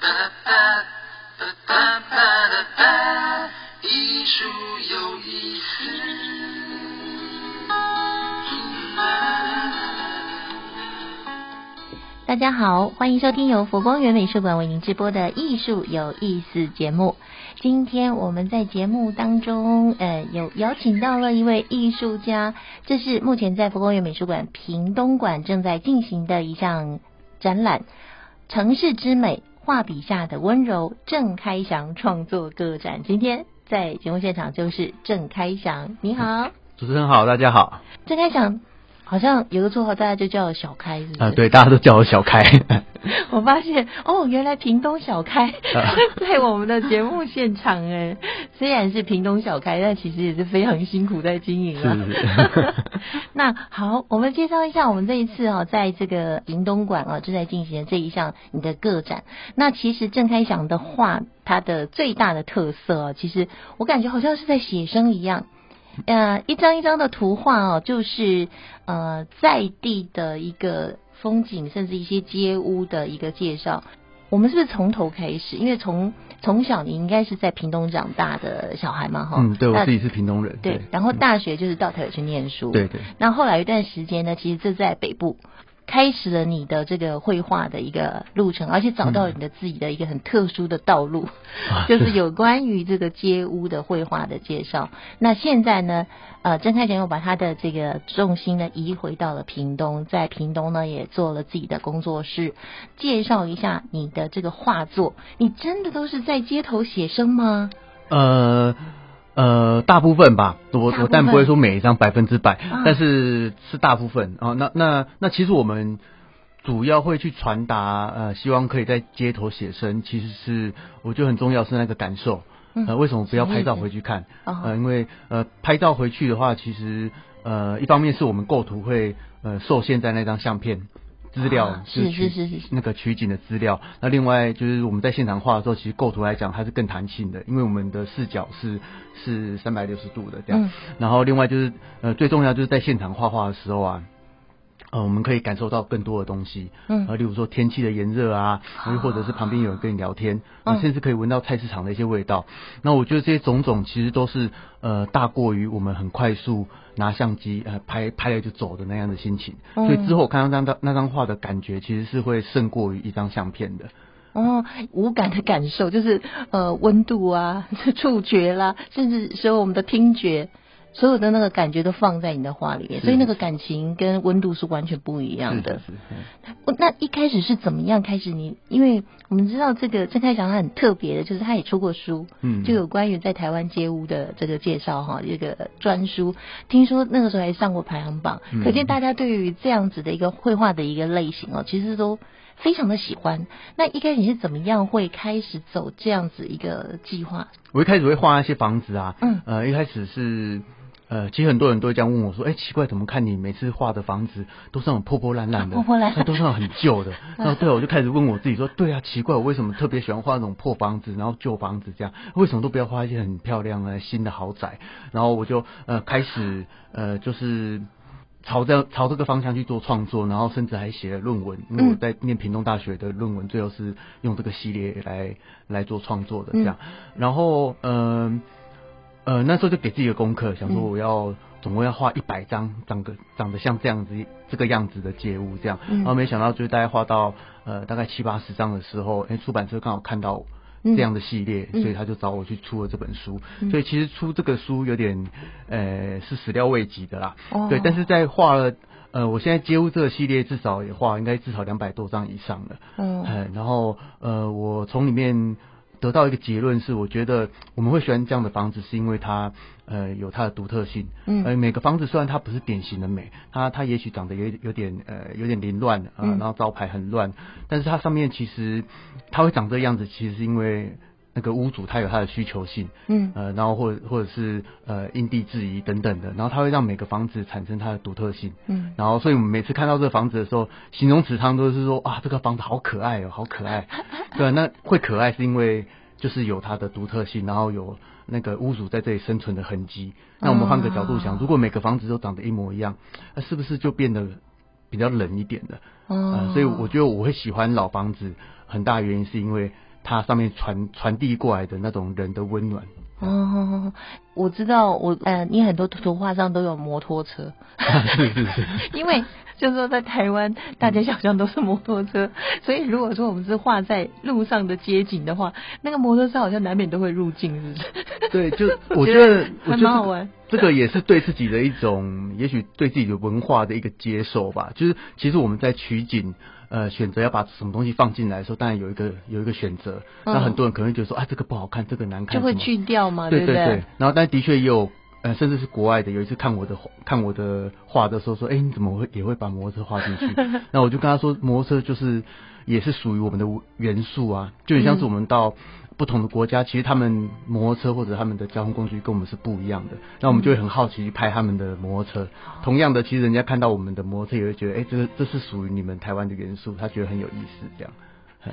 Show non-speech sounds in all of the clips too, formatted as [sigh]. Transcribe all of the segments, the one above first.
哒哒哒哒哒哒哒，艺术有意思。大家好，欢迎收听由佛光园美术馆为您直播的《艺术有意思》节目。今天我们在节目当中，呃，有邀请到了一位艺术家，这是目前在佛光园美术馆屏东馆正在进行的一项展览《城市之美：画笔下的温柔》郑开祥创作个展。今天在节目现场就是郑开祥，你好，主持人好，大家好。郑开祥。好像有个绰号，大家就叫我小开，是不是？啊，对，大家都叫我小开。[laughs] 我发现哦，原来屏东小开 [laughs] 在我们的节目现场哎，虽然是屏东小开，但其实也是非常辛苦在经营啊。[laughs] 那好，我们介绍一下我们这一次啊，在这个屏东馆啊正在进行的这一项你的个展。那其实郑开祥的画，它的最大的特色哦，其实我感觉好像是在写生一样。呃，一张一张的图画哦，就是呃在地的一个风景，甚至一些街屋的一个介绍。我们是不是从头开始？因为从从小你应该是在屏东长大的小孩嘛，哈。嗯，对我自己是屏东人。对，然后大学就是到台北去念书。对对。那后来一段时间呢，其实这在北部。开始了你的这个绘画的一个路程，而且找到你的自己的一个很特殊的道路，[laughs] 就是有关于这个街屋的绘画的介绍。那现在呢，呃，郑开强又把他的这个重心呢移回到了屏东，在屏东呢也做了自己的工作室。介绍一下你的这个画作，你真的都是在街头写生吗？呃。呃，大部分吧，我我但不会说每一张百分之百，但是是大部分啊。那那那其实我们主要会去传达，呃，希望可以在街头写生，其实是我觉得很重要是那个感受。呃，为什么不要拍照回去看？呃，因为呃拍照回去的话，其实呃一方面是我们构图会呃受限在那张相片。资料是是是是那个取景的资料。那另外就是我们在现场画的时候，其实构图来讲它是更弹性的，因为我们的视角是是三百六十度的这样。然后另外就是呃最重要就是在现场画画的时候啊，呃我们可以感受到更多的东西。嗯。啊，例如说天气的炎热啊，又或者是旁边有人跟你聊天，甚至可以闻到菜市场的一些味道。那我觉得这些种种其实都是呃大过于我们很快速。拿相机呃拍拍了就走的那样的心情，所以之后我看到那张那张画的感觉，其实是会胜过于一张相片的。哦，无感的感受就是呃温度啊、[laughs] 触觉啦，甚至说我们的听觉。所有的那个感觉都放在你的画里面，所以那个感情跟温度是完全不一样的。那一开始是怎么样开始？你因为我们知道这个郑开祥他很特别的，就是他也出过书，嗯，就有关于在台湾街屋的这个介绍哈，一个专书。听说那个时候还上过排行榜，可见大家对于这样子的一个绘画的一个类型哦，其实都非常的喜欢。那一开始你是怎么样会开始走这样子一个计划？我一开始会画一些房子啊，嗯，呃，一开始是。呃，其实很多人都会这样问我说：“哎，奇怪，怎么看你每次画的房子都是那种破破烂烂的，破破烂，都是那种很旧的。[laughs] ”然后对，我就开始问我自己说：“对啊，奇怪，我为什么特别喜欢画那种破房子，然后旧房子这样？为什么都不要画一些很漂亮的新的豪宅？”然后我就呃开始呃就是朝这朝这个方向去做创作，然后甚至还写了论文，因为我在念屏东大学的论文，最后是用这个系列来来做创作的这样。然后嗯。呃，那时候就给自己的功课，想说我要总共要画一百张，长个长得像这样子这个样子的街屋这样，然后没想到就是大概画到呃大概七八十张的时候，哎，出版社刚好看到这样的系列，所以他就找我去出了这本书。所以其实出这个书有点呃是始料未及的啦，对。但是在画了呃我现在街屋这个系列至少也画应该至少两百多张以上了，嗯，然后呃我从里面。得到一个结论是，我觉得我们会喜欢这样的房子，是因为它呃有它的独特性。嗯，而每个房子虽然它不是典型的美，它它也许长得有有点呃有点凌乱啊，然后招牌很乱，但是它上面其实它会长这样子，其实是因为。那个屋主他有他的需求性，嗯，呃，然后或者或者是呃因地制宜等等的，然后他会让每个房子产生它的独特性，嗯，然后所以我们每次看到这个房子的时候，形容词常都是说啊这个房子好可爱哦，好可爱，[laughs] 对，那会可爱是因为就是有它的独特性，然后有那个屋主在这里生存的痕迹。那我们换个角度想，如果每个房子都长得一模一样，那是不是就变得比较冷一点的？哦，所以我觉得我会喜欢老房子，很大原因是因为。它上面传传递过来的那种人的温暖。哦，我知道，我呃，你很多图画上都有摩托车，是是是，因为就是说在台湾，大街小巷都是摩托车，所以如果说我们是画在路上的街景的话，那个摩托车好像难免都会入境，是不是？对，就 [laughs] 我觉得还蛮好玩。这个也是对自己的一种，也许对自己的文化的一个接受吧。就是其实我们在取景。呃，选择要把什么东西放进来的时候，当然有一个有一个选择。那很多人可能觉得说，啊，这个不好看，这个难看，就会去掉嘛，对对对。然后，但的确也有，呃，甚至是国外的，有一次看我的看我的画的时候，说，哎，你怎么会也会把摩托车画进去？[laughs] 那我就跟他说，摩托车就是也是属于我们的元素啊，就很像是我们到。不同的国家，其实他们摩托车或者他们的交通工具跟我们是不一样的，那我们就会很好奇去拍他们的摩托车。同样的，其实人家看到我们的摩托车也会觉得，哎，这个这是属于你们台湾的元素，他觉得很有意思，这样。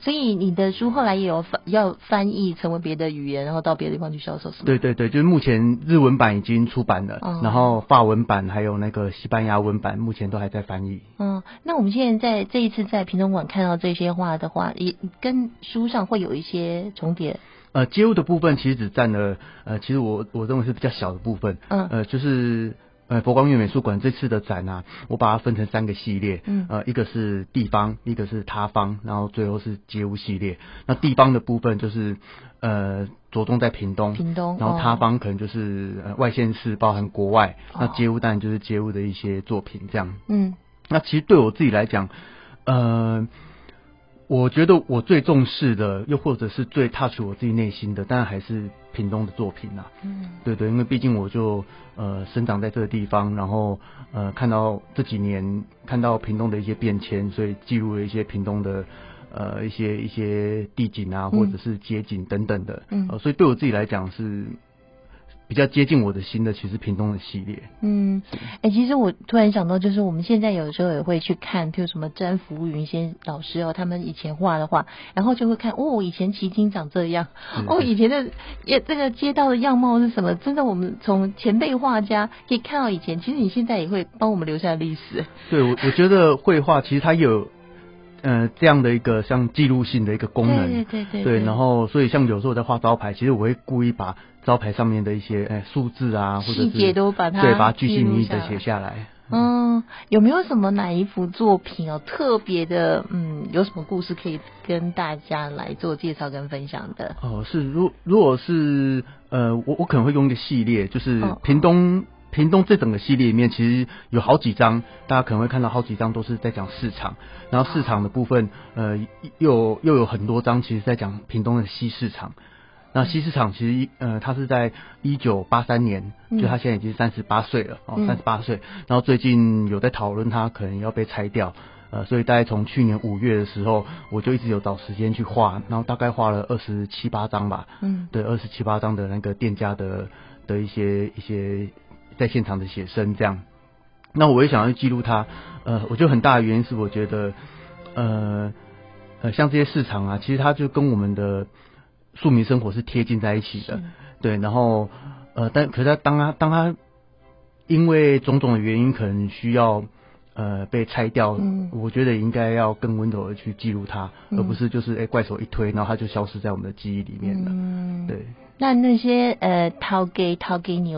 所以你的书后来也有翻要翻译成为别的语言，然后到别的地方去销售，是吗？对对对，就是目前日文版已经出版了，然后法文版还有那个西班牙文版目前都还在翻译。嗯，那我们现在在这一次在平东馆看到这些画的话，也跟书上会有一些重叠。呃，街物的部分其实只占了呃，其实我我认为是比较小的部分。嗯，呃，就是。呃，佛光院美术馆这次的展啊，我把它分成三个系列，嗯，呃，一个是地方，一个是他方，然后最后是街屋系列。那地方的部分就是呃着重在屏东，屏东，然后他方可能就是呃外县市，包含国外。那街屋当然就是街屋的一些作品这样。嗯，那其实对我自己来讲，呃。我觉得我最重视的，又或者是最 touch 我自己内心的，当然还是屏东的作品呐。嗯，对对，因为毕竟我就呃生长在这个地方，然后呃看到这几年看到屏东的一些变迁，所以记录了一些屏东的呃一些一些地景啊，或者是街景等等的。嗯，所以对我自己来讲是。比较接近我的心的，其实屏东的系列。嗯，哎，其实我突然想到，就是我们现在有时候也会去看，譬如什么詹福云先老师哦，他们以前画的画，然后就会看哦，以前奇经长这样，哦，以前的也这个街道的样貌是什么？真的，我们从前辈画家可以看到以前，其实你现在也会帮我们留下历史。对，我我觉得绘画其实它有。呃，这样的一个像记录性的一个功能，对对对对，然后所以像有时候在画招牌，其实我会故意把招牌上面的一些哎数字啊，或者细节都把它对把它具细密的写下来。嗯，有没有什么哪一幅作品哦特别的？嗯，有什么故事可以跟大家来做介绍跟分享的？哦，是如如果是呃，我我可能会用一个系列，就是屏东。屏东这整个系列里面，其实有好几张，大家可能会看到好几张都是在讲市场，然后市场的部分，呃，又又有很多张，其实在讲屏东的西市场。那西市场其实，呃，他是在一九八三年，就他现在已经三十八岁了，哦，三十八岁。然后最近有在讨论他可能要被拆掉，呃，所以大概从去年五月的时候，我就一直有找时间去画，然后大概画了二十七八张吧，嗯，对，二十七八张的那个店家的的一些一些。在现场的写生这样，那我也想要记录它。呃，我觉得很大的原因是，我觉得，呃呃，像这些市场啊，其实它就跟我们的庶民生活是贴近在一起的。对，然后呃，但可是它当它当它因为种种的原因，可能需要呃被拆掉。嗯，我觉得应该要更温柔的去记录它，而不是就是哎怪手一推，然后它就消失在我们的记忆里面了。嗯，对。那那些呃掏给掏给你。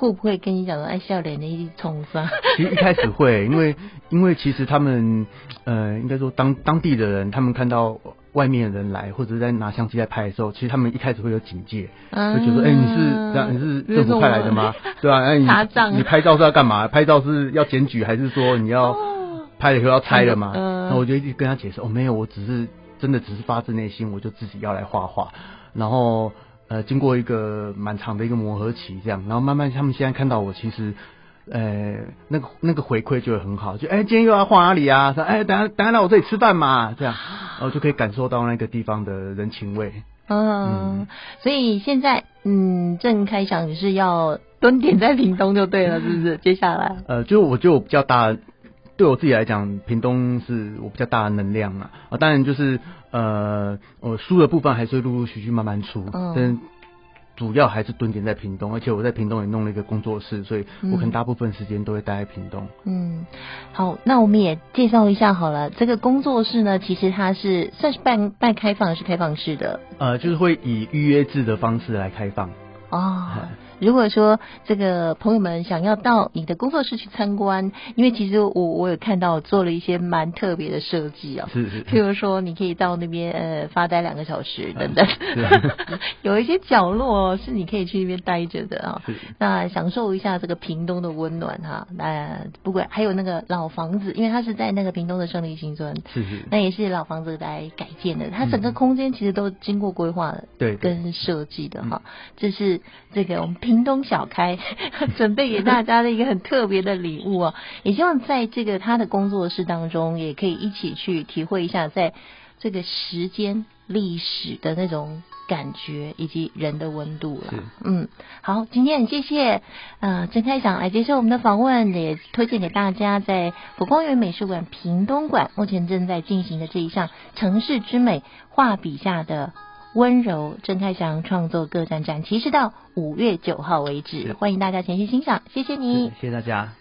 会不会跟你讲说，哎，笑脸的一冲杀？其实一开始会，因为因为其实他们呃，应该说当当地的人，他们看到外面的人来，或者是在拿相机在拍的时候，其实他们一开始会有警戒，就觉得哎，你是这样，你是政府派来的吗？对啊？哎，你你拍照是要干嘛？拍照是要检举，还是说你要拍了以后要拆了吗？那我就一直跟他解释，哦，没有，我只是真的只是发自内心，我就自己要来画画，然后。呃，经过一个蛮长的一个磨合期，这样，然后慢慢他们现在看到我，其实，呃，那个那个回馈就会很好，就哎，今天又要画哪里啊？说哎，等下等下来我这里吃饭嘛，这样，然后就可以感受到那个地方的人情味。嗯，所以现在嗯，正开想是要蹲点在屏东就对了，是不是？接下来，呃，就我就比较大。对我自己来讲，屏东是我比较大的能量啊啊，当然就是呃，我书的部分还是会陆陆续续慢慢出，嗯，主要还是蹲点在屏东，而且我在屏东也弄了一个工作室，所以我可能大部分时间都会待在屏东。嗯，好，那我们也介绍一下好了。这个工作室呢，其实它是算是半半开放，是开放式的。呃，就是会以预约制的方式来开放。哦。如果说这个朋友们想要到你的工作室去参观，因为其实我我有看到做了一些蛮特别的设计哦，是是，譬如说你可以到那边呃发呆两个小时等等，[laughs] 有一些角落是你可以去那边待着的啊，那享受一下这个屏东的温暖哈。那不管还有那个老房子，因为它是在那个屏东的胜利新村，是是，那也是老房子来改建的，它整个空间其实都经过规划对跟设计的哈，这是这个我们。屏东小开 [laughs] 准备给大家的一个很特别的礼物哦，[laughs] 也希望在这个他的工作室当中，也可以一起去体会一下，在这个时间历史的那种感觉，以及人的温度了。嗯，好，今天很谢谢呃郑开想来接受我们的访问，也推荐给大家在佛光园美术馆屏东馆目前正在进行的这一项城市之美画笔下的。温柔郑太祥创作个展展，其实到五月九号为止，欢迎大家前去欣赏，谢谢你，谢谢大家。